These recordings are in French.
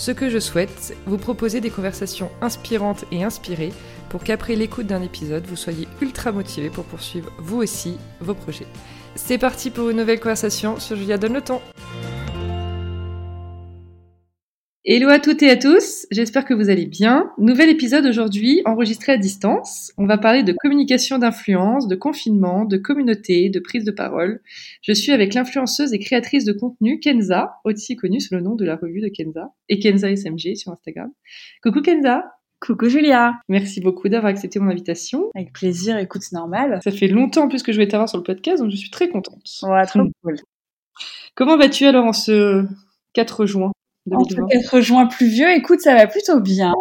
Ce que je souhaite, vous proposer des conversations inspirantes et inspirées pour qu'après l'écoute d'un épisode, vous soyez ultra motivé pour poursuivre vous aussi vos projets. C'est parti pour une nouvelle conversation sur Julia Donne le temps. Hello à toutes et à tous, j'espère que vous allez bien. Nouvel épisode aujourd'hui enregistré à distance. On va parler de communication d'influence, de confinement, de communauté, de prise de parole. Je suis avec l'influenceuse et créatrice de contenu Kenza, aussi connue sous le nom de la revue de Kenza, et Kenza SMG sur Instagram. Coucou Kenza Coucou Julia Merci beaucoup d'avoir accepté mon invitation. Avec plaisir, écoute, c'est normal. Ça fait longtemps en plus que je vais t'avoir sur le podcast, donc je suis très contente. Ouais, trop cool. Comment vas-tu alors en ce 4 juin? En tout cas, rejoint plus vieux, écoute, ça va plutôt bien.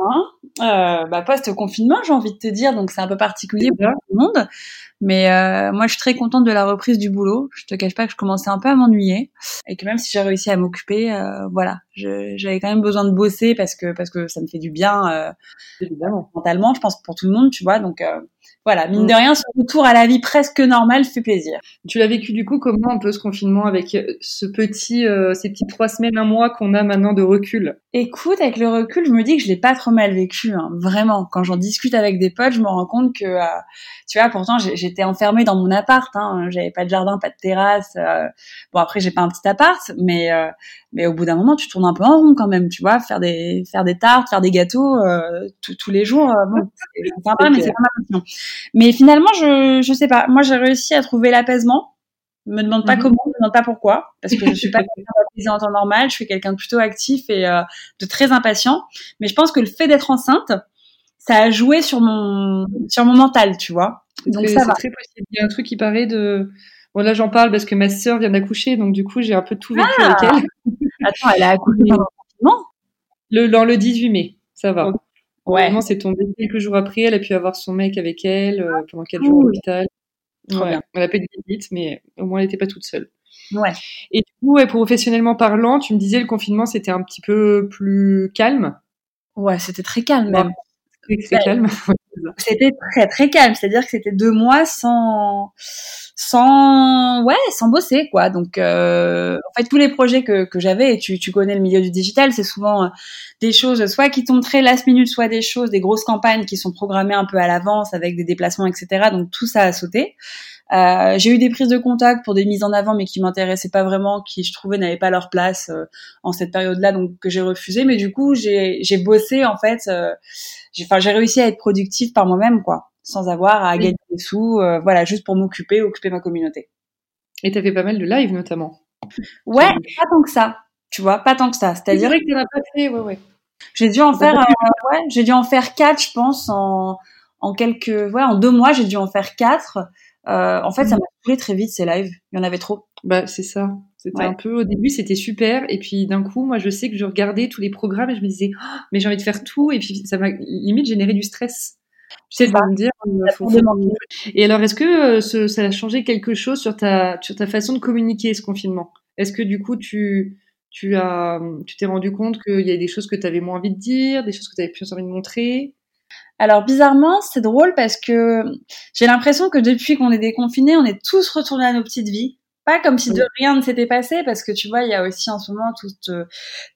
Euh, bah, post-confinement, j'ai envie de te dire, donc c'est un peu particulier pour tout le monde. Mais euh, moi, je suis très contente de la reprise du boulot. Je te cache pas que je commençais un peu à m'ennuyer et que même si j'ai réussi à m'occuper, euh, voilà, j'avais quand même besoin de bosser parce que parce que ça me fait du bien euh, mentalement, je pense pour tout le monde, tu vois. Donc euh, voilà, mine de mm. rien, ce retour à la vie presque normale fait plaisir. Tu l'as vécu du coup comment un peu ce confinement avec euh, ce petit, euh, ces petites trois semaines, un mois qu'on a maintenant de recul? Écoute, avec le recul, je me dis que je l'ai pas trop mal vécu, hein, vraiment. Quand j'en discute avec des potes, je me rends compte que, euh, tu vois, pourtant j'étais enfermée dans mon appart, hein, j'avais pas de jardin, pas de terrasse. bon après j'ai pas un petit appart, mais mais au bout d'un moment tu tournes un peu en rond quand même, tu vois, faire des faire des tartes, faire des gâteaux tous les jours. bon, c'est sympa, mais c'est pas ma mais finalement, je je sais pas. Moi, j'ai réussi à trouver l'apaisement. Me demande pas mhm. comment, me demande pas pourquoi, parce que je suis pas quelqu'un d'apaisé en temps normal. Je suis quelqu'un de plutôt actif et euh, de très impatient. Mais je pense que le fait d'être enceinte, ça a joué sur mon sur mon mental, tu vois. Donc ça va. Très possible. Il y a un truc qui paraît de Bon là j'en parle parce que ma sœur vient d'accoucher, donc du coup j'ai un peu tout vécu ah avec elle. Attends, elle a accouché pendant le, dans le 18 mai, ça va. Ouais. c'est tombé quelques jours après. Elle a pu avoir son mec avec elle euh, pendant quatre jours à l'hôpital. Ouais. Elle a pas de visite, mais au moins elle n'était pas toute seule. Ouais. Et du coup, professionnellement parlant, tu me disais le confinement c'était un petit peu plus calme. Ouais, c'était très calme même. C'était calme. C'était très très calme, c'est-à-dire que c'était deux mois sans sans ouais sans bosser quoi. Donc euh, en fait tous les projets que que j'avais, et tu tu connais le milieu du digital, c'est souvent euh, des choses soit qui tombent très last minute, soit des choses, des grosses campagnes qui sont programmées un peu à l'avance avec des déplacements etc. Donc tout ça a sauté. Euh, j'ai eu des prises de contact pour des mises en avant, mais qui m'intéressaient pas vraiment, qui je trouvais n'avaient pas leur place euh, en cette période-là, donc que j'ai refusé. Mais du coup, j'ai bossé en fait. Euh, j'ai enfin j'ai réussi à être productive par moi-même, quoi, sans avoir à gagner des sous, euh, voilà, juste pour m'occuper, occuper ma communauté. Et t'as fait pas mal de live notamment. Ouais, pas tant que ça. Tu vois, pas tant que ça. C'est-à-dire que t'en as pas fait, ouais, ouais. J'ai dû en faire, ouais, j'ai dû en faire quatre, je pense, en en quelques, ouais, en deux mois, j'ai dû en faire quatre. Euh, en fait, ça mm. m'a saoulé très vite ces lives. Il y en avait trop. Bah, c'est ça. C'était un peu au début, c'était super, et puis d'un coup, moi, je sais que je regardais tous les programmes et je me disais, oh, mais j'ai envie de faire tout, et puis ça m'a limite généré du stress. Tu sais, de me dire, euh, Et alors, est-ce que euh, ça a changé quelque chose sur ta sur ta façon de communiquer ce confinement? Est-ce que du coup, tu tu as tu t'es rendu compte qu'il y a des choses que tu avais moins envie de dire, des choses que tu avais plus envie de montrer? Alors bizarrement, c'est drôle parce que j'ai l'impression que depuis qu'on est déconfinés, on est tous retournés à nos petites vies. Pas comme si de rien ne s'était passé, parce que tu vois, il y a aussi en ce moment toute euh,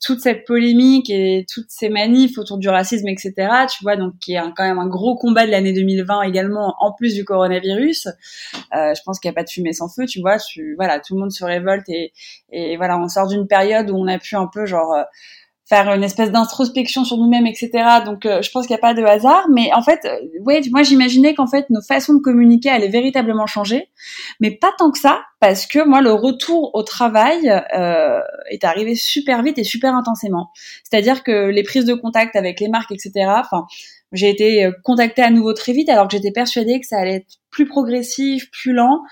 toute cette polémique et toutes ces manifs autour du racisme, etc. Tu vois, donc qui est quand même un gros combat de l'année 2020 également, en plus du coronavirus. Euh, je pense qu'il n'y a pas de fumée sans feu, tu vois. Tu, voilà, tout le monde se révolte et, et voilà, on sort d'une période où on a pu un peu genre euh, faire une espèce d'introspection sur nous-mêmes, etc. Donc, euh, je pense qu'il n'y a pas de hasard. Mais en fait, euh, ouais, moi, j'imaginais qu'en fait, nos façons de communiquer allaient véritablement changer, mais pas tant que ça, parce que moi, le retour au travail euh, est arrivé super vite et super intensément. C'est-à-dire que les prises de contact avec les marques, etc. Enfin, j'ai été contactée à nouveau très vite, alors que j'étais persuadée que ça allait être plus progressif, plus lent.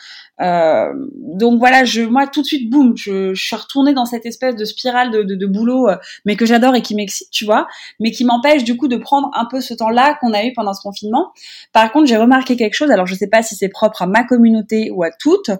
Euh, donc voilà, je, moi tout de suite, boum, je, je suis retournée dans cette espèce de spirale de, de, de boulot, euh, mais que j'adore et qui m'excite, tu vois, mais qui m'empêche du coup de prendre un peu ce temps-là qu'on a eu pendant ce confinement. Par contre, j'ai remarqué quelque chose. Alors je sais pas si c'est propre à ma communauté ou à toutes.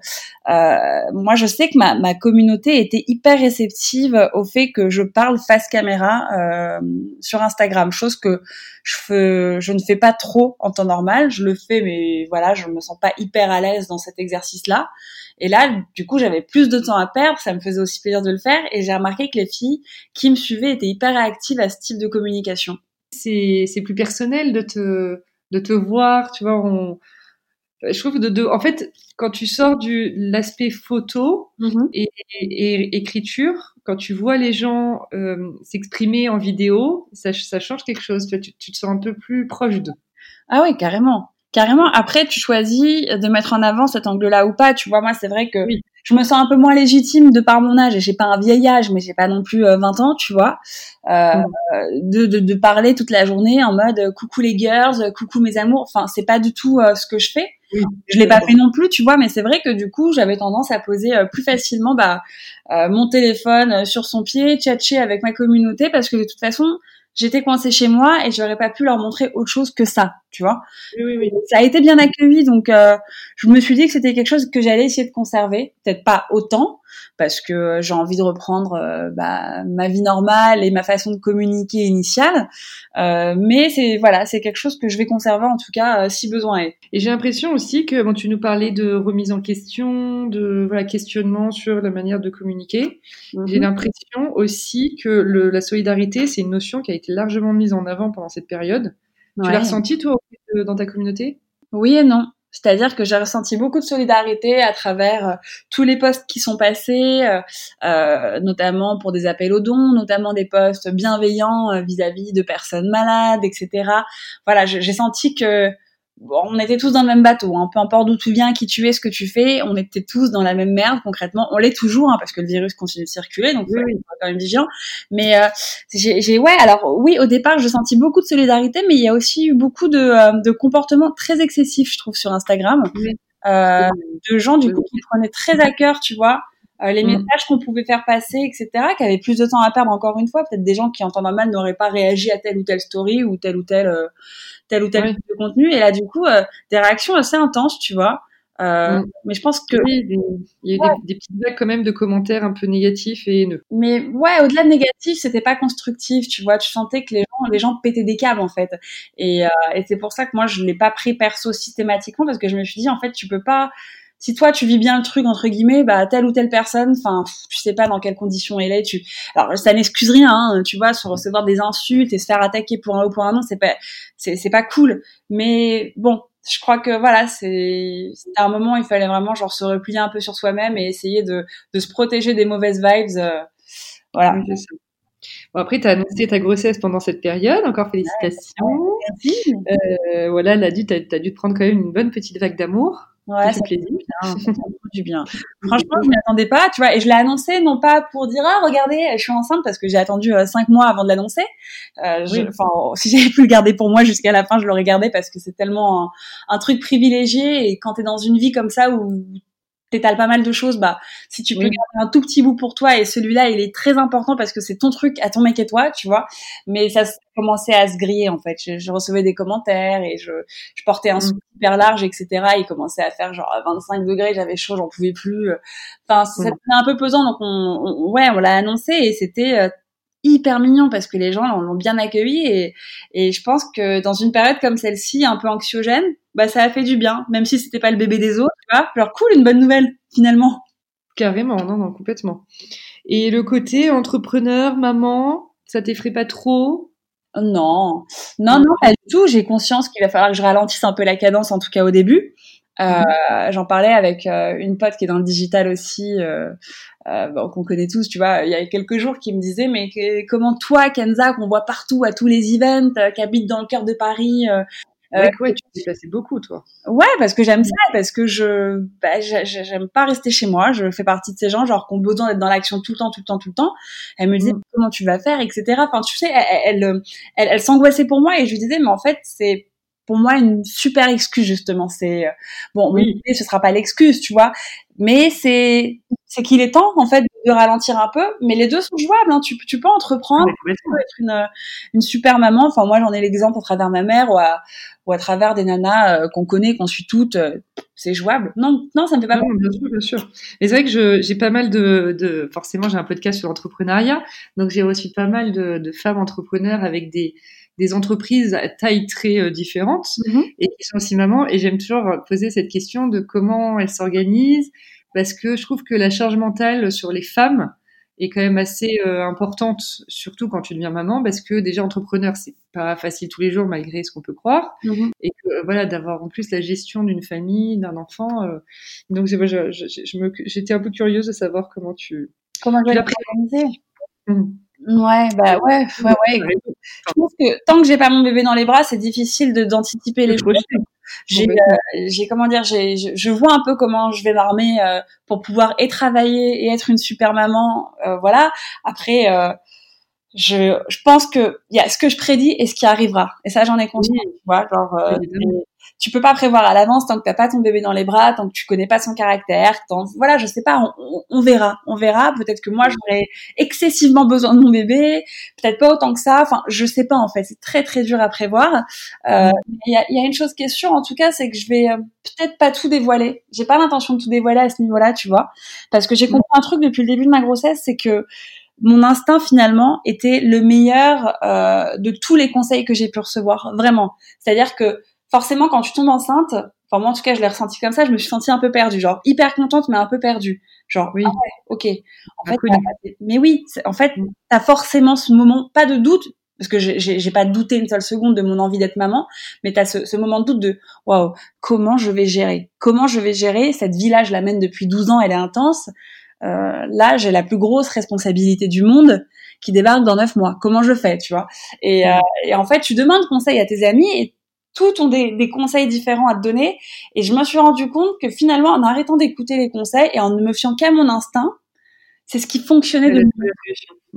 Euh, moi, je sais que ma, ma communauté était hyper réceptive au fait que je parle face caméra euh, sur Instagram, chose que je, fais, je ne fais pas trop en temps normal. Je le fais, mais voilà, je me sens pas hyper à l'aise dans cet exercice-là. Et là, du coup, j'avais plus de temps à perdre. Ça me faisait aussi plaisir de le faire. Et j'ai remarqué que les filles qui me suivaient étaient hyper réactives à ce type de communication. C'est, c'est plus personnel de te, de te voir, tu vois. On... Je trouve de, de, en fait, quand tu sors du l'aspect photo Mhm. et, et- et écriture, quand tu vois les gens euh, s'exprimer en vidéo, ça, ça change quelque chose. Tu te sens un peu plus proche d'eux. Ah oui, carrément. Carrément. Après, tu choisis de mettre en avant cet angle-là ou pas. Tu vois, moi, c'est vrai que Oui. je me sens un peu moins légitime de par mon âge. Et j'ai pas un vieil âge, mais j'ai pas non plus euh, 20 ans, tu vois. Euh, Mm. de, de, de parler toute la journée en mode euh, coucou les girls, euh, coucou mes amours. Enfin, c'est pas du tout euh, ce que je fais. Oui. Je l'ai pas fait non plus, tu vois, mais c'est vrai que du coup, j'avais tendance à poser euh, plus facilement bah, euh, mon téléphone euh, sur son pied, tchatcher avec ma communauté, parce que de toute façon, j'étais coincée chez moi et j'aurais pas pu leur montrer autre chose que ça, tu vois. Oui, oui, oui. Ça a été bien accueilli, donc euh, je me suis dit que c'était quelque chose que j'allais essayer de conserver, peut-être pas autant, parce que j'ai envie de reprendre euh, bah, ma vie normale et ma façon de communiquer initiale, euh, mais c'est voilà, c'est quelque chose que je vais conserver en tout cas euh, si besoin est. Et j'ai l'impression aussi que bon, tu nous parlais de remise en question, de voilà, questionnement sur la manière de communiquer. J'ai Mhm. l'impression aussi que le, la solidarité, c'est une notion qui a été largement mise en avant pendant cette période. Tu l'as ressenti, toi, dans ta communauté? Oui et non. C'est-à-dire que j'ai ressenti beaucoup de solidarité à travers euh, tous les posts qui sont passés, euh, euh, notamment pour des appels aux dons, notamment des posts bienveillants vis-à-vis de personnes malades, etc. Voilà, j'ai senti que bon, on était tous dans le même bateau, hein, peu importe d'où tu viens, qui tu es, ce que tu fais, on était tous dans la même merde concrètement. On l'est toujours hein, parce que le virus continue de circuler, donc Oui, faut quand même vigilant. Mais euh, j'ai, ouais, alors oui, au départ, je sentis beaucoup de solidarité, mais il y a aussi eu beaucoup de, euh, de comportements très excessifs, je trouve, sur Instagram, Oui. euh, de gens du coup qui prenaient très à cœur, tu vois. Euh, les Mm. messages qu'on pouvait faire passer, etc., qui avaient plus de temps à perdre encore une fois. Peut-être des gens qui en temps normal n'auraient pas réagi à telle ou telle story ou tel ou tel euh, tel ou tel Ouais. type de contenu. Et là, du coup, euh, des réactions assez intenses, tu vois. Euh, Mm. Mais je pense que Oui, des- il y a eu des, des petites vagues quand même de commentaires un peu négatifs et haineux. Mais ouais, au-delà de négatif, c'était pas constructif, tu vois. Tu sentais que les gens, les gens pétaient des câbles en fait. Et, euh, et c'est pour ça que moi, je l'ai pas pris perso systématiquement parce que je me suis dit en fait, tu peux pas. Si toi tu vis bien le truc entre guillemets, bah telle ou telle personne, enfin tu sais pas dans quelles conditions elle est. Tu, alors ça n'excuse rien, hein, tu vois, sur recevoir des insultes et se faire attaquer pour un ou pour un non, c'est pas, c'est c'est pas cool. Mais bon, je crois que voilà, c'est c'était un moment où il fallait vraiment genre se replier un peu sur soi-même et essayer de de se protéger des mauvaises vibes. euh, voilà. Oui. Bon, après, tu as annoncé ta grossesse pendant cette période. Encore félicitations. Merci. Euh, voilà, là, tu as, dû te prendre quand même une bonne petite vague d'amour. Ouais, Ça fait plaisir. bien, du bien. Franchement, je m'y attendais pas, tu vois, et je l'ai annoncé non pas pour dire ah regardez, je suis enceinte parce que j'ai attendu euh, cinq mois avant de l'annoncer. Euh, je- Oui. Enfin, si j'avais pu le garder pour moi jusqu'à la fin, je l'aurais gardé parce que c'est tellement un, un truc privilégié et quand t'es dans une vie comme ça où t'étales pas mal de choses, bah si tu peux Oui. garder un tout petit bout pour toi et celui-là il est très important parce que c'est ton truc à ton mec et toi, tu vois. Mais ça commençait à se griller en fait. Je, je recevais des commentaires et je, je portais un Mm. sou hyper large, etc. Il commençait à faire genre 25 degrés, j'avais chaud, j'en pouvais plus. Enfin, ça devenait un peu pesant, donc on, on- ouais, on l'a annoncé et c'était euh, hyper mignon parce que les gens l'ont bien accueilli et, et je pense que dans une période comme celle-ci, un peu anxiogène, bah ça a fait du bien, même si c'était pas le bébé des autres, tu vois. Genre cool, une bonne nouvelle finalement. Carrément, non, non, complètement. Et le côté entrepreneur, maman, ça t'effraie pas trop? Non, non, non, pas du tout. J'ai conscience qu'il va falloir que je ralentisse un peu la cadence, en tout cas au début. Euh, J'en parlais avec euh, une pote qui est dans le digital aussi, euh, euh, bon, qu'on connaît tous, tu vois. Il y a quelques jours, qui me disait, mais que- comment toi, Kenza, qu'on voit partout à tous les events, euh, qui habite dans le cœur de Paris, euh, Ouais, ouais, tu beaucoup, toi. Ouais, parce que j'aime ça, parce que je, bah, j'ai- j'ai- j'aime pas rester chez moi. Je fais partie de ces gens, genre, qui ont besoin d'être dans l'action tout le temps, tout le temps, tout le temps. Elle me disait Mm. comment tu vas faire, etc. Enfin, tu sais, elle, elle, elle, elle s'angoissait pour moi et je lui disais, mais en fait, c'est pour moi une super excuse justement. C'est bon, oui, ce sera pas l'excuse, tu vois, mais c'est c'est qu'il est temps en fait de ralentir un peu. Mais les deux sont jouables. Hein. Tu tu peux entreprendre, tu peux être une une super maman. Enfin moi j'en ai l'exemple à travers ma mère ou à ou à travers des nanas qu'on connaît, qu'on suit toutes. c'est jouable. Non non ça me fait pas. Non, bien sûr bien sûr. Mais c'est vrai que j'ai pas mal de, de forcément j'ai un podcast sur l'entrepreneuriat, donc j'ai reçu pas mal de, de femmes entrepreneurs avec des des entreprises à taille très euh, différente mhm. et qui sont aussi mamans. Et j'aime toujours poser cette question de comment elles s'organisent parce que je trouve que la charge mentale sur les femmes est quand même assez euh, importante, surtout quand tu deviens maman, parce que déjà entrepreneur, c'est pas facile tous les jours malgré ce qu'on peut croire, mhm. et que euh, voilà d'avoir en plus la gestion d'une famille, d'un enfant. donc je, je, j'étais un peu curieuse de savoir comment tu comment tu l'as organisé. Ouais, bah ouais, ouais, ouais. Je pense que tant que j'ai pas mon bébé dans les bras, c'est difficile d'anticiper les choses. J'ai, euh, j'ai comment dire, j'ai, je, vois un peu comment je vais m'armer euh, pour pouvoir et travailler et être une super maman, euh, voilà. Après, je, je pense que il y a ce que je prédis et ce qui arrivera. Et ça, j'en ai conscience. Tu vois, genre, tu peux pas prévoir à l'avance tant que t'as pas ton bébé dans les bras, tant que tu connais pas son caractère. Tant, voilà, je sais pas, on, verra, on verra. Peut-être que moi j'aurais excessivement besoin de mon bébé, peut-être pas autant que ça. Enfin, je sais pas en fait, c'est très très dur à prévoir. Euh, il y, a, y, a, une chose qui est sûre, en tout cas, c'est que je vais euh, peut-être pas tout dévoiler. J'ai pas l'intention de tout dévoiler à ce niveau-là, tu vois, parce que j'ai compris un truc depuis le début de ma grossesse, c'est que mon instinct finalement était le meilleur euh, de tous les conseils que j'ai pu recevoir, vraiment. C'est-à-dire que forcément, quand tu tombes enceinte, enfin moi en tout cas, je l'ai ressenti comme ça, je me suis sentie un peu perdue, genre hyper contente mais un peu perdue. Genre oui, ah ok. En fait, mais oui, en fait, mm. t'as forcément ce moment, pas de doute, parce que j'ai pas douté une seule seconde de mon envie d'être maman, mais t'as ce, ce moment de doute de waouh, comment je vais gérer? Comment je vais gérer? Cette vie là Je la mène depuis 12 ans, elle est intense. Euh, là, j'ai la plus grosse responsabilité du monde qui débarque dans 9 mois. Comment je fais, tu vois? Et, mm. euh, et, en fait, tu demandes conseil à tes amis et tout ont des, des, conseils différents à te donner. Et je me suis rendu compte que finalement, en arrêtant d'écouter les conseils et en ne me fiant qu'à mon instinct, c'est ce qui fonctionnait de mieux.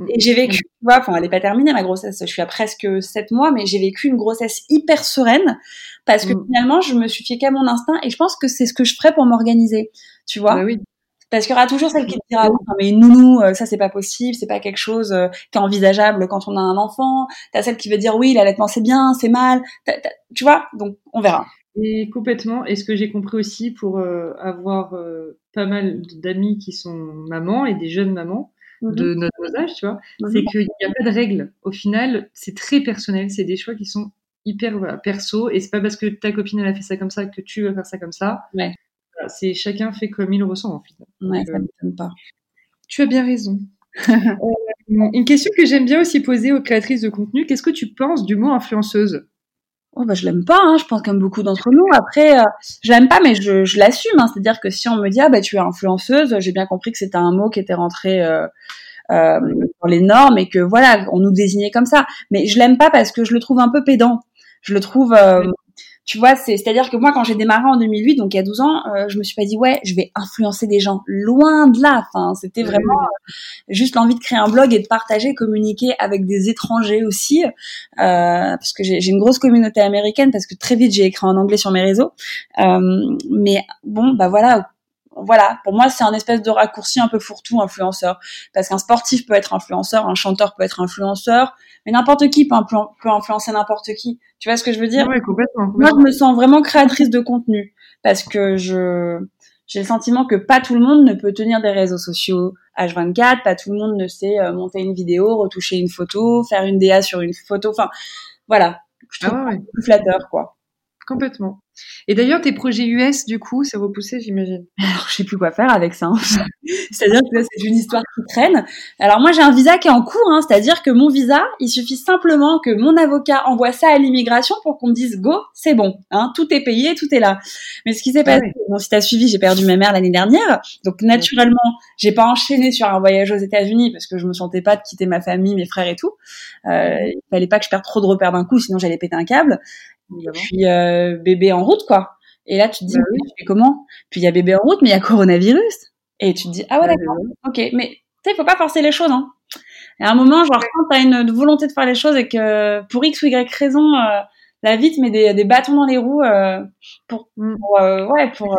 Et j'ai vécu, tu vois, enfin, elle n'est pas terminée ma grossesse. Je suis à presque sept mois, mais j'ai vécu une grossesse hyper sereine parce que mm. finalement, je me suis fiée qu'à mon instinct et je pense que c'est ce que je ferais pour m'organiser. Tu vois? Bah oui. Parce qu'il y aura toujours celle qui te dira oui, mais nounou, euh, ça c'est pas possible, c'est pas quelque chose euh, qui est envisageable quand on a un enfant. T'as celle qui veut dire oui, l'allaitement c'est bien, c'est mal. tu vois, donc on verra. Et complètement. Et ce que j'ai compris aussi pour euh, avoir pas mal d'amis qui sont mamans et des jeunes mamans mhm. de notre âge, tu vois, mhm. c'est qu'il n'y a pas de règles. Au final, c'est très personnel. C'est des choix qui sont hyper perso et c'est pas parce que ta copine elle a fait ça comme ça que tu vas faire ça comme ça. Ouais c'est chacun fait comme il le ressent en fait. Ouais, ça euh, pas. Tu as bien raison. Euh, une question que j'aime bien aussi poser aux créatrices de contenu, qu'est-ce que tu penses du mot influenceuse? Oh bah je l'aime pas, hein, je pense comme beaucoup d'entre nous. Après, euh, je l'aime pas, mais je, je l'assume. Hein. C'est-à-dire que si on me dit ah bah tu es influenceuse, j'ai bien compris que c'était un mot qui était rentré euh, euh, dans les normes et que voilà, on nous désignait comme ça. Mais je l'aime pas parce que je le trouve un peu pédant. Je le trouve tu vois, c'est, c'est-à-dire que moi, quand j'ai démarré en 2008, donc il y a 12 ans, euh, je me suis pas dit, ouais, je vais influencer des gens. Loin de là. Enfin, c'était vraiment euh, juste l'envie de créer un blog et de partager, communiquer avec des étrangers aussi. Euh, parce que j'ai, j'ai une grosse communauté américaine, parce que très vite, j'ai écrit en anglais sur mes réseaux. Euh, mais bon, bah voilà, voilà, pour moi, c'est un espèce de raccourci un peu fourre-tout influenceur. Parce qu'un sportif peut être influenceur, un chanteur peut être influenceur, mais n'importe qui peut, peut, influencer n'importe qui. Tu vois ce que je veux dire? Oui, complètement, Moi, je me sens vraiment créatrice de contenu parce que je j'ai le sentiment que pas tout le monde ne peut tenir des réseaux sociaux H24, pas tout le monde ne sait euh, monter une vidéo, retoucher une photo, faire une DA sur une photo. Enfin, voilà. Je trouve ah plus flatteur, quoi. Complètement. Et d'ailleurs, tes projets US, du coup, c'est repoussé, j'imagine. Alors, je sais plus quoi faire avec ça. Hein. c'est-à-dire que c'est une histoire qui traîne. Alors moi, j'ai un visa qui est en cours, hein. c'est-à-dire que mon visa, il suffit simplement que mon avocat envoie ça à l'immigration pour qu'on me dise go, c'est bon, hein, tout est payé, tout est là. Mais ce qui s'est ah passé, bon, si t'as suivi, j'ai perdu ma mère l'année dernière, donc naturellement, j'ai pas enchaîné sur un voyage aux États-Unis parce que je me sentais pas de quitter ma famille, mes frères et tout. Euh, il fallait pas que je perde trop de repères d'un coup, sinon j'allais péter un câble. Et puis euh, bébé en route, quoi. Et là, tu te dis, bah oui. comment? Puis il y a bébé en route, mais il y a coronavirus. Et tu te dis, ah ouais, d'accord. Ok, mais tu sais, il faut pas forcer les choses. Hein. Et à un moment, genre, quand tu as une volonté de faire les choses et que pour X ou Y raison, euh, la vie te met des, des bâtons dans les roues pour, mm. pour ouais pour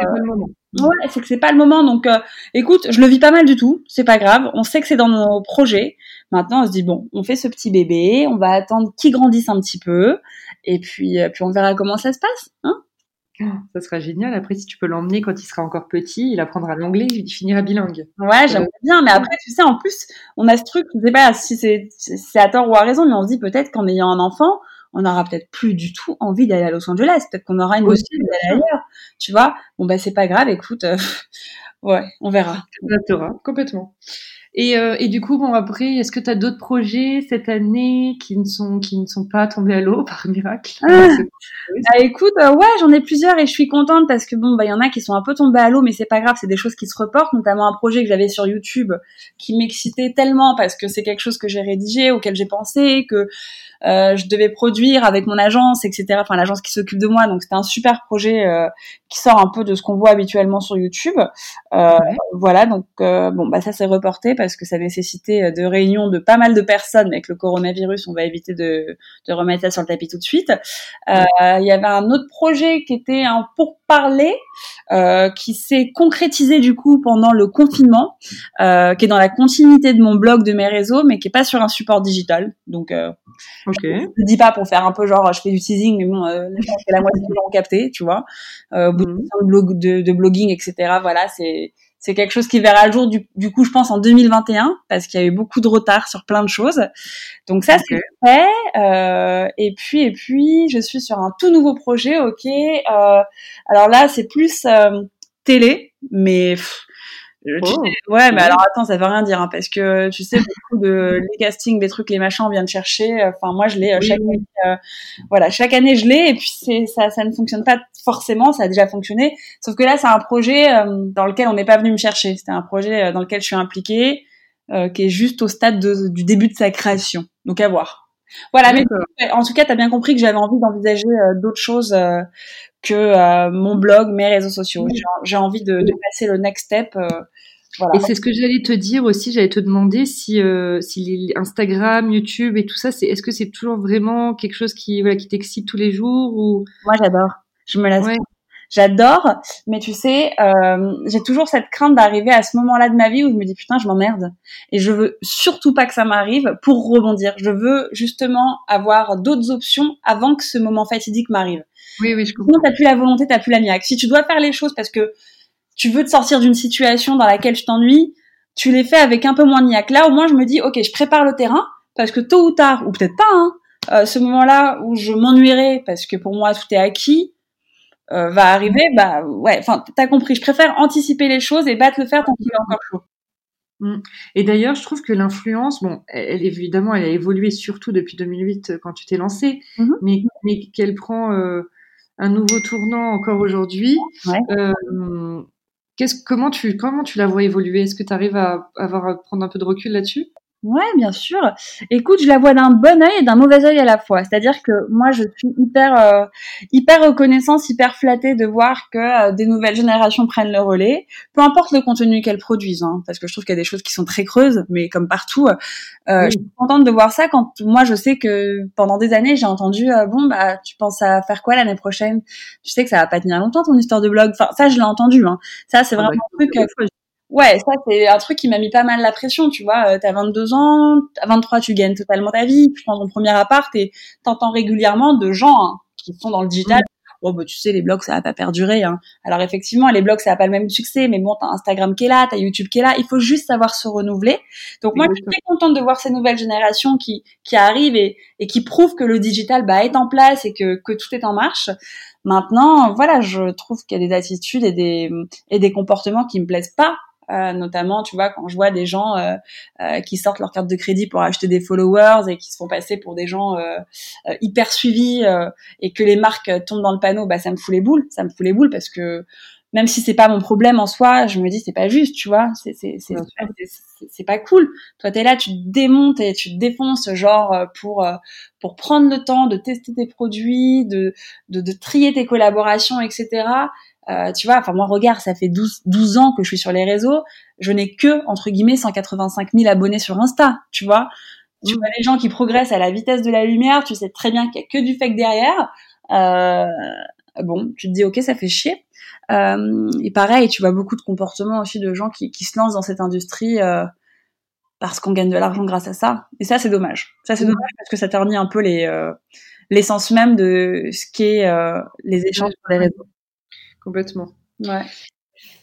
Ouais, c'est que c'est pas le moment. Donc, écoute, je le vis pas mal du tout. C'est pas grave. On sait que c'est dans nos projets. Maintenant, on se dit bon, on fait ce petit bébé. On va attendre qu'il grandisse un petit peu, et puis, puis on verra comment ça se passe. Hein ça sera génial. Après, si tu peux l'emmener quand il sera encore petit, il apprendra l'anglais, il finira bilingue. Ouais, j'aimerais bien. Mais après, tu sais, en plus, on a ce truc, je sais pas si c'est, à tort ou à raison, mais on se dit peut-être qu'en ayant un enfant, on n'aura peut-être plus du tout envie d'aller à Los Angeles. Peut-être qu'on aura une aussi d'aller ailleurs. Tu vois? Bon, bah, c'est pas grave. Écoute, euh, ouais, on verra. On complètement. Et, euh, et du coup, bon, après, est-ce que tu as d'autres projets cette année qui ne sont, qui ne sont pas tombés à l'eau par miracle? Ah, bah, Écoute, euh, ouais, j'en ai plusieurs et je suis contente parce que bon, bah, il y en a qui sont un peu tombés à l'eau, mais c'est pas grave, c'est des choses qui se reportent, notamment un projet que j'avais sur YouTube qui m'excitait tellement parce que c'est quelque chose que j'ai rédigé, auquel j'ai pensé, que euh, je devais produire avec mon agence, etc. Enfin, l'agence qui s'occupe de moi. Donc, c'était un super projet qui sort un peu de ce qu'on voit habituellement sur YouTube. Voilà. Donc, bon, bah ça s'est reporté parce que ça nécessitait de réunions de pas mal de personnes. Avec le coronavirus, on va éviter de, de remettre ça sur le tapis tout de suite. Il y avait un autre projet qui était un pourparler euh, qui s'est concrétisé du coup pendant le confinement, euh, qui est dans la continuité de mon blog, de mes réseaux, mais qui est pas sur un support digital. Donc, euh, je ne dis pas pour faire un peu genre je fais du teasing, mais bon, euh, je pense que la moitié des gens ont capté, tu vois. Euh, au bout mhm. de, blog, de, de, blogging, etc. Voilà, c'est c'est quelque chose qui verra le jour du, du coup, je pense en 2021, parce qu'il y a eu beaucoup de retard sur plein de choses. Donc ça, c'est fait. Euh, et puis, et puis, je suis sur un tout nouveau projet. Ok. Euh, alors là, c'est plus euh, télé, mais Oh. ouais, mais alors attends, ça veut rien dire, hein, parce que tu sais, beaucoup de les castings, des trucs, les machins, on vient de chercher. Enfin, moi, je l'ai euh, chaque année. Euh, voilà, chaque année, je l'ai, et puis c'est ça, ça ne fonctionne pas forcément. Ça a déjà fonctionné, sauf que là, c'est un projet euh, dans lequel on n'est pas venu me chercher. C'était un projet dans lequel je suis impliquée, qui est juste au stade de, du début de sa création. Donc à voir. Voilà, mais en tout cas, tu as bien compris que j'avais envie d'envisager d'autres choses que mon blog, mes réseaux sociaux. J'ai envie de, de, passer le next step. Et c'est ce que j'allais te dire aussi, j'allais te demander si, euh, si Instagram, YouTube et tout ça, c'est est-ce que c'est toujours vraiment quelque chose qui voilà qui t'excite tous les jours ou? Moi j'adore, je me laisse. J'adore, mais tu sais, euh, j'ai toujours cette crainte d'arriver à ce moment-là de ma vie où je me dis putain je m'emmerde et je veux surtout pas que ça m'arrive pour rebondir. Je veux justement avoir d'autres options avant que ce moment fatidique m'arrive. Oui oui je comprends. Sinon t'as plus la volonté, t'as plus la niaque. Si tu dois faire les choses parce que tu veux te sortir d'une situation dans laquelle tu t'ennuies, tu les fais avec un peu moins de niaque. Là, au moins, je me dis, ok, je prépare le terrain parce que tôt ou tard, ou peut-être pas, hein, euh, ce moment-là où je m'ennuierai parce que pour moi tout est acquis euh, va arriver. Bah ouais, enfin, t'as compris. Je préfère anticiper les choses et battre le fer tant qu'il est encore chaud. Mm. Et d'ailleurs, je trouve que l'influence, bon, elle, évidemment, elle a évolué surtout depuis 2008 euh, quand tu t'es lancée, mm-hmm. mais, mais qu'elle prend un nouveau tournant encore aujourd'hui. Ouais comment tu comment tu la vois évoluer? Est-ce que tu arrives à, avoir à prendre un peu de recul là-dessus? Ouais, bien sûr. Écoute, je la vois d'un bon œil et d'un mauvais œil à la fois. C'est-à-dire que moi, je suis hyper, euh, hyper reconnaissante, hyper flattée de voir que euh, des nouvelles générations prennent le relais, peu importe le contenu qu'elles produisent, hein, parce que je trouve qu'il y a des choses qui sont très creuses, mais comme partout, euh, je suis contente de voir ça. Quand moi, je sais que pendant des années, j'ai entendu, bon, bah, tu penses à faire quoi l'année prochaine? Tu sais que ça va pas tenir longtemps ton histoire de blog. Enfin, ça, je l'ai entendu. Hein. Ça, c'est ah bah, vraiment un truc. Ouais, ça c'est un truc qui m'a mis pas mal la pression, tu vois. Euh, t'as 22 ans, à 23 tu gagnes totalement ta vie, tu prends ton premier appart et t'entends régulièrement de gens hein, qui sont dans le digital. Bon, bah, tu sais, les blogs, ça va pas perdurer. Hein. Alors effectivement, les blogs, ça a pas le même succès, mais bon, t'as Instagram qui est là, t'as YouTube qui est là. Il faut juste savoir se renouveler. Donc moi, je suis très contente de voir ces nouvelles générations qui qui arrivent et, et qui prouvent que le digital bah, est en place et que que tout est en marche. Maintenant, voilà, je trouve qu'il y a des attitudes et des et des comportements qui me plaisent pas euh, notamment, tu vois, quand je vois des gens euh, euh, qui sortent leur carte de crédit pour acheter des followers et qui se font passer pour des gens hyper suivis et que les marques tombent dans le panneau, bah ça me fout les boules, ça me fout les boules parce que même si c'est pas mon problème en soi, je me dis c'est pas juste, tu vois, c'est c'est c'est c'est pas cool. Toi t'es là, tu te démontes et tu te défonces genre pour pour prendre le temps de tester tes produits, de de, de trier tes collaborations, etc. Euh, tu vois, enfin moi regarde, ça fait 12, 12 ans que je suis sur les réseaux, je n'ai que entre guillemets 185 000 abonnés sur Insta, tu vois. Tu mmh. vois les gens qui progressent à la vitesse de la lumière, tu sais très bien qu'il y a que du fake derrière. Euh, bon, tu te dis ok, ça fait chier. Euh, et pareil, tu vois beaucoup de comportements aussi de gens qui, qui se lancent dans cette industrie euh, parce qu'on gagne de l'argent grâce à ça. Et ça, c'est dommage. Ça, c'est mmh. dommage parce que ça ternit un peu les euh, l'essence même de ce qu'est euh, les échanges sur les réseaux. Complètement. Ouais.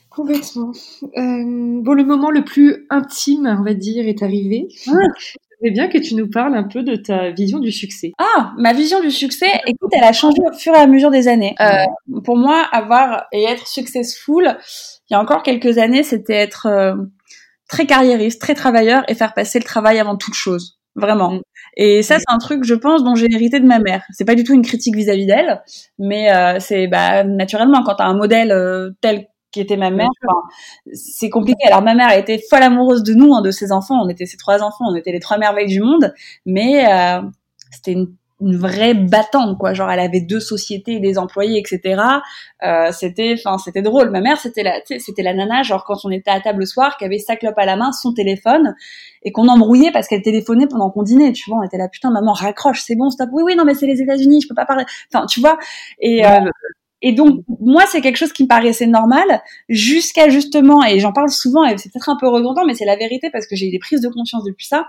Complètement. Euh, bon, le moment le plus intime, on va dire, est arrivé. J'aimerais bien que tu nous parles un peu de ta vision du succès. Ah, ma vision du succès, écoute, elle a changé au fur et à mesure des années. Euh, pour moi, avoir et être successful, il y a encore quelques années, c'était être euh, très carriériste, très travailleur et faire passer le travail avant toute chose. Vraiment. Mm. Et ça, c'est un truc, je pense, dont j'ai hérité de ma mère. C'est pas du tout une critique vis-à-vis d'elle, mais euh, c'est bah, naturellement quand t'as un modèle euh, tel qui était ma mère. c'est compliqué. Alors ma mère a été folle amoureuse de nous, hein, de ses enfants. On était ses trois enfants, on était les trois merveilles du monde. Mais euh, c'était une, une, vraie battante, quoi. Genre elle avait deux sociétés, des employés, etc. Euh, c'était, enfin, c'était drôle. Ma mère, c'était la, c'était la nana, genre quand on était à table le soir, qui avait sa clope à la main, son téléphone, et qu'on embrouillait parce qu'elle téléphonait pendant qu'on dînait. Tu vois, on était là, putain, maman, raccroche, c'est bon, stop. Oui, oui, non, mais c'est les États-Unis, je peux pas parler. Enfin, tu vois. Et euh, et donc, moi, c'est quelque chose qui me paraissait normal jusqu'à justement, et j'en parle souvent, et c'est peut-être un peu redondant, mais c'est la vérité parce que j'ai eu des prises de conscience depuis ça,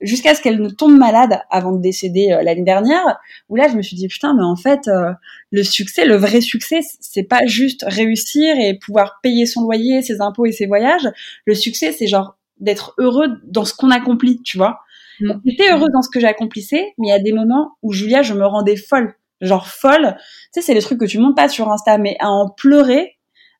jusqu'à ce qu'elle ne tombe malade avant de décéder euh, l'année dernière, où là, je me suis dit, putain, mais en fait, euh, le succès, le vrai succès, c'est pas juste réussir et pouvoir payer son loyer, ses impôts et ses voyages. Le succès, c'est genre d'être heureux dans ce qu'on accomplit, tu vois. Mmh. J'étais heureuse dans ce que j'accomplissais, mais il y a des moments où Julia, je me rendais folle genre folle. Tu sais, c'est les trucs que tu montes pas sur Insta, mais à en pleurer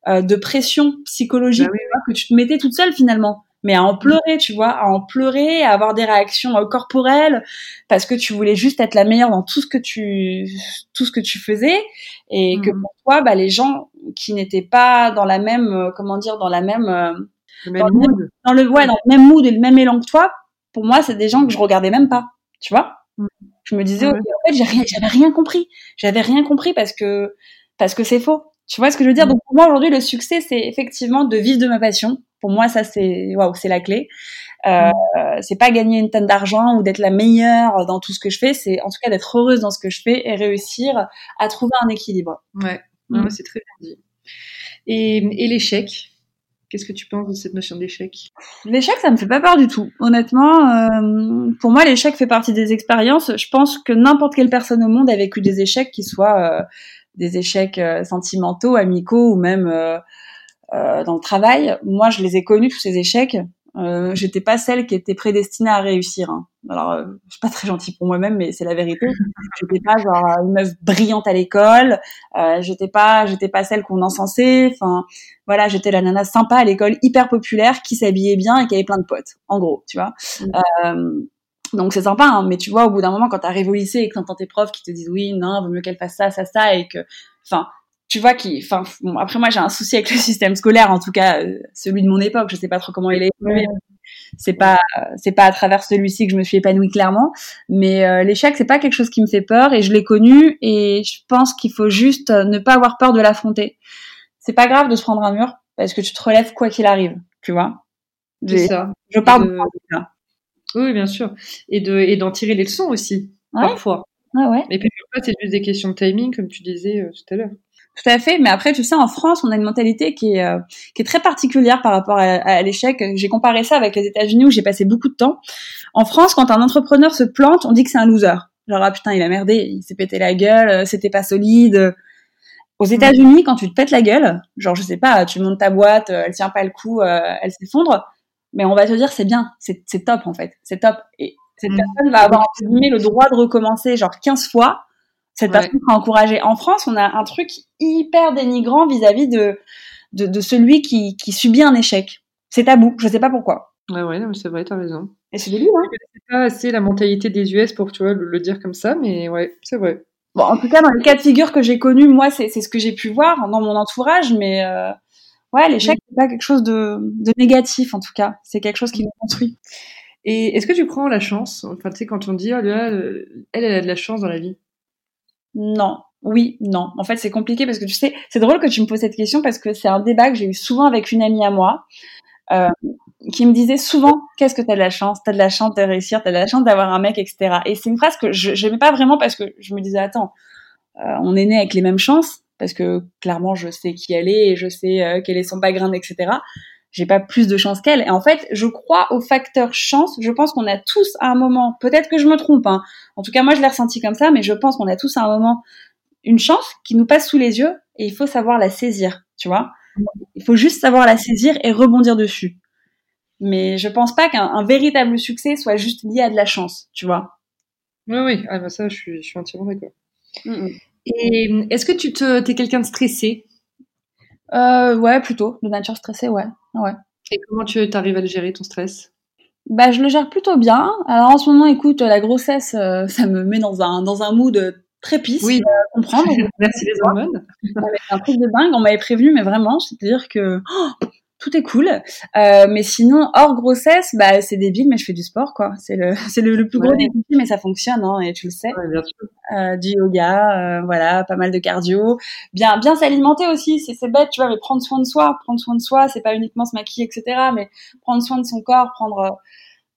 euh, de pression psychologique bah que tu te mettais toute seule finalement. Mais à en pleurer, tu vois, à en pleurer, à avoir des réactions euh, corporelles, parce que tu voulais juste être la meilleure dans tout ce que tu, tout ce que tu faisais, et que mmh. pour toi, bah, les gens qui n'étaient pas dans la même, euh, comment dire, dans la même, le même dans, mood. Le, dans le, ouais, dans le même mood et le même élan que toi, pour moi, c'est des gens que je regardais même pas, tu vois. Mmh. Je me disais, en fait, j'avais rien compris. J'avais rien compris parce que, parce que c'est faux. Tu vois ce que je veux dire? Mm. Donc, pour moi, aujourd'hui, le succès, c'est effectivement de vivre de ma passion. Pour moi, ça, c'est, waouh, c'est la clé. Euh, mm. c'est pas gagner une tonne d'argent ou d'être la meilleure dans tout ce que je fais. C'est, en tout cas, d'être heureuse dans ce que je fais et réussir à trouver un équilibre. Ouais. Mm. c'est très bien dit. Et, et l'échec? Qu'est-ce que tu penses de cette notion d'échec? L'échec, ça me fait pas peur du tout. Honnêtement, euh, pour moi, l'échec fait partie des expériences. Je pense que n'importe quelle personne au monde a vécu des échecs, qui soient euh, des échecs euh, sentimentaux, amicaux ou même dans le travail. Moi, je les ai connus tous ces échecs. Euh, j'étais pas celle qui était prédestinée à réussir. Hein. Alors, euh, je suis pas très gentille pour moi-même, mais c'est la vérité. J'étais pas genre une meuf brillante à l'école. Euh, j'étais pas, j'étais pas celle qu'on encensait. Enfin, voilà, j'étais la nana sympa à l'école, hyper populaire, qui s'habillait bien et qui avait plein de potes. En gros, tu vois. Mm. Euh, donc c'est sympa, hein, mais tu vois, au bout d'un moment, quand t'as lycée et que t'entends tes profs qui te disent oui, non, vaut mieux qu'elle fasse ça, ça, ça, et que, enfin, tu vois qui enfin bon, après moi j'ai un souci avec le système scolaire en tout cas euh, celui de mon époque je sais pas trop comment il est c'est pas c'est pas à travers celui-ci que je me suis épanouie clairement mais euh, l'échec c'est pas quelque chose qui me fait peur et je l'ai connu et je pense qu'il faut juste ne pas avoir peur de l'affronter. C'est pas grave de se prendre un mur parce que tu te relèves quoi qu'il arrive tu vois. C'est ça. je parle de... oui bien sûr. Et de et d'en tirer les leçons aussi parfois. Ah ouais. Et puis c'est juste des questions de timing, comme tu disais euh, tout à l'heure. Tout à fait, mais après, tu sais, en France, on a une mentalité qui est, euh, qui est très particulière par rapport à, l'échec. J'ai comparé ça avec les États-Unis où j'ai passé beaucoup de temps. En France, quand un entrepreneur se plante, on dit que c'est un loser. Genre, ah putain, il a merdé, il s'est pété la gueule, euh, c'était pas solide. Aux États-Unis, quand tu te pètes la gueule, genre, je sais pas, tu montes ta boîte, euh, elle tient pas le coup, elle s'effondre, mais on va te dire c'est bien, c'est top en fait, c'est top. Et cette mmh. personne va avoir le droit de recommencer genre 15 fois cette personne sera encouragée. En France, on a un truc hyper dénigrant vis-à-vis de, de, de, celui qui, qui subit un échec. C'est tabou, je sais pas pourquoi. Ouais, ouais, c'est vrai, t'as raison. Et c'est débile, hein. C'est pas assez la mentalité des US pour, tu vois, le, dire comme ça, mais ouais, c'est vrai. Bon, en tout cas, dans les cas de figure que j'ai connus, moi, c'est ce que j'ai pu voir dans mon entourage, mais euh, ouais, l'échec, c'est pas quelque chose de, de négatif, en tout cas. C'est quelque chose qui nous construit. Et est-ce que tu prends la chance, enfin, tu sais, quand on dit, oh, elle, elle a de la chance dans la vie? Non. Oui, non. En fait, c'est compliqué parce que tu sais, c'est drôle que tu me poses cette question parce que c'est un débat que j'ai eu souvent avec une amie à moi euh, qui me disait souvent qu'est-ce que t'as de la chance, t'as de la chance de réussir, t'as de la chance d'avoir un mec, etc. Et c'est une phrase que je n'aimais pas vraiment parce que je me disais attends, on est né avec les mêmes chances parce que clairement je sais qui elle est et je sais quel est son background, etc. J'ai pas plus de chance qu'elle. Et en fait, je crois au facteur chance. Je pense qu'on a tous à un moment, peut-être que je me trompe, hein. en tout cas moi je l'ai ressenti comme ça, mais je pense qu'on a tous à un moment une chance qui nous passe sous les yeux et il faut savoir la saisir, tu vois. Il faut juste savoir la saisir et rebondir dessus. Mais je pense pas qu'un véritable succès soit juste lié à de la chance, tu vois. Oui, oui, ah bah ça, je suis, je suis entièrement d'accord. Et est-ce que tu te, es quelqu'un de stressé? Euh, Ouais, plutôt, de nature stressée, ouais. Ouais. Et comment tu arrives à le gérer ton stress? Bah, je le gère plutôt bien. Alors en ce moment, écoute, la grossesse, euh, ça me met dans un dans un mood très pisse. Oui, comprendre. Merci les hormones. un truc de dingue. On m'avait prévenu, mais vraiment, c'est-à-dire que oh, tout est cool. Euh, mais sinon, hors grossesse, bah, c'est débile, mais je fais du sport, quoi. C'est le, c'est le, plus gros des défi, mais ça fonctionne, hein, et tu le sais. Ouais, bien sûr. Euh, du yoga, euh, voilà, pas mal de cardio. Bien, bien s'alimenter aussi, c'est, c'est bête, tu vois, mais prendre soin de soi, prendre soin de soi, c'est pas uniquement se maquiller, etc., mais prendre soin de son corps, prendre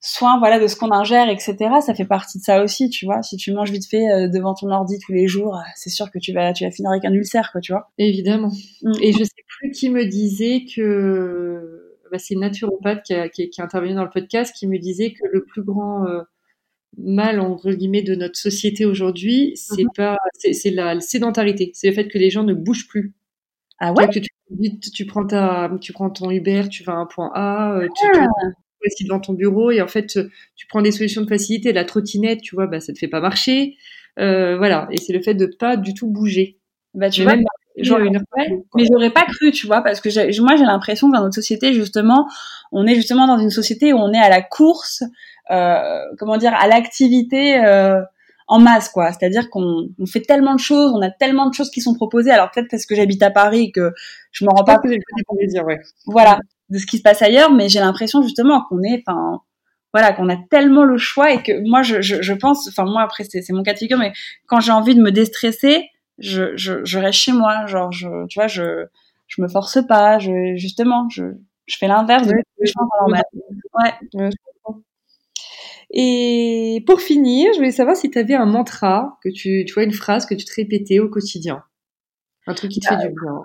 soin voilà de ce qu'on ingère etc ça fait partie de ça aussi tu vois. Si tu manges vite fait euh, devant ton ordi tous les jours euh, c'est sûr que tu vas tu vas finir avec un ulcère quoi tu vois. Évidemment. Mm. et je sais plus qui me disait que bah, c'est une naturopathe qui, a, qui, est intervenue dans le podcast qui me disait que le plus grand euh, mal entre guillemets de notre société aujourd'hui c'est mm-hmm. pas c'est la sédentarité. C'est le fait que les gens ne bougent plus. Ah ouais? tu, tu, prends ta tu prends ton Uber tu vas à un point A tu, ah assis devant ton bureau et en fait tu prends des solutions de facilité la trottinette tu vois bah ça te fait pas marcher. Euh, voilà. Et c'est le fait de pas du tout bouger. Bah tu vois une mais j'aurais pas cru tu vois parce que moi j'ai l'impression que dans notre société justement on est justement dans une société où on est à la course euh, comment dire à l'activité euh, en masse quoi. C'est-à-dire qu'on on fait tellement de choses on a tellement de choses qui sont proposées alors peut-être parce que j'habite à Paris que je me rends pas compte ouais. Voilà de ce qui se passe ailleurs, mais j'ai l'impression justement qu'on est, enfin, voilà, qu'on a tellement le choix et que moi, je, je, je pense, enfin moi après c'est mon cas de figure, mais quand j'ai envie de me déstresser, je, je, je reste chez moi, genre, je, tu vois, je, je me force pas, je, justement, je, je fais l'inverse de Ouais. ouais et pour finir, je voulais savoir si tu avais un mantra, que tu, tu vois, une phrase que tu te répétais au quotidien. Un truc qui te fait du bien.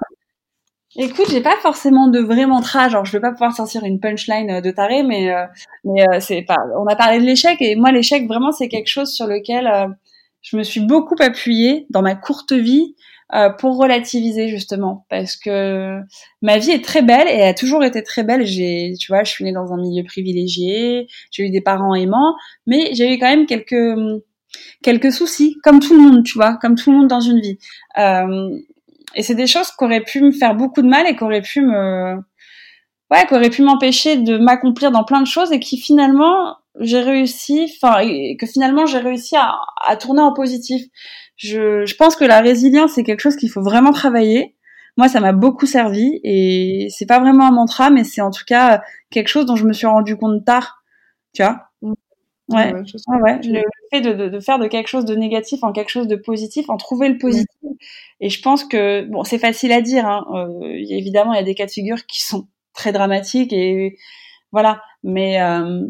Écoute, j'ai pas forcément de vrai mantra, genre je vais pas pouvoir sortir une punchline euh, de taré, mais euh, mais euh, c'est pas. On a parlé de l'échec et moi l'échec vraiment c'est quelque chose sur lequel je me suis beaucoup appuyée dans ma courte vie pour relativiser justement parce que ma vie est très belle et a toujours été très belle. J'ai, tu vois, je suis née dans un milieu privilégié, j'ai eu des parents aimants, mais j'ai eu quand même quelques quelques soucis, comme tout le monde, tu vois, comme tout le monde dans une vie. Euh, et c'est des choses qui auraient pu me faire beaucoup de mal et qui auraient pu me, ouais, qui auraient pu m'empêcher de m'accomplir dans plein de choses et qui finalement j'ai réussi, enfin, que finalement j'ai réussi à, à, tourner en positif. Je, je pense que la résilience c'est quelque chose qu'il faut vraiment travailler. Moi, ça m'a beaucoup servi et c'est pas vraiment un mantra, mais c'est en tout cas quelque chose dont je me suis rendu compte tard, tu vois. Ouais. Le fait de, de, de, faire de quelque chose de négatif en quelque chose de positif, en trouver le positif. Et je pense que bon, c'est facile à dire. Hein. Euh, évidemment, il y a des cas de figure qui sont très dramatiques et voilà. Mais euh,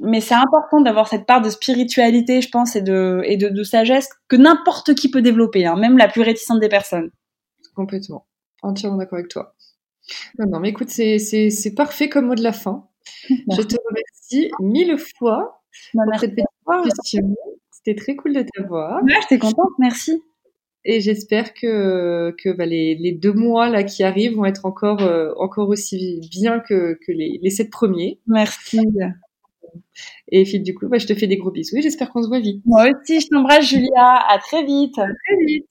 mais c'est important d'avoir cette part de spiritualité, je pense, et de et de, de sagesse que n'importe qui peut développer, hein, même la plus réticente des personnes. Complètement, entièrement d'accord avec toi. Non, non, mais écoute, c'est c'est parfait comme mot de la fin. Je te remercie mille fois bah, C'était très cool de t'avoir. Ouais, j'étais contente, merci. Et j'espère que, que bah, les, les, deux mois là qui arrivent vont être encore, euh, encore aussi bien que, que les, les sept premiers. Merci. Et Phil, du coup, bah, je te fais des gros bisous et j'espère qu'on se voit vite. Moi aussi, je t'embrasse, Julia. À très vite. À très vite.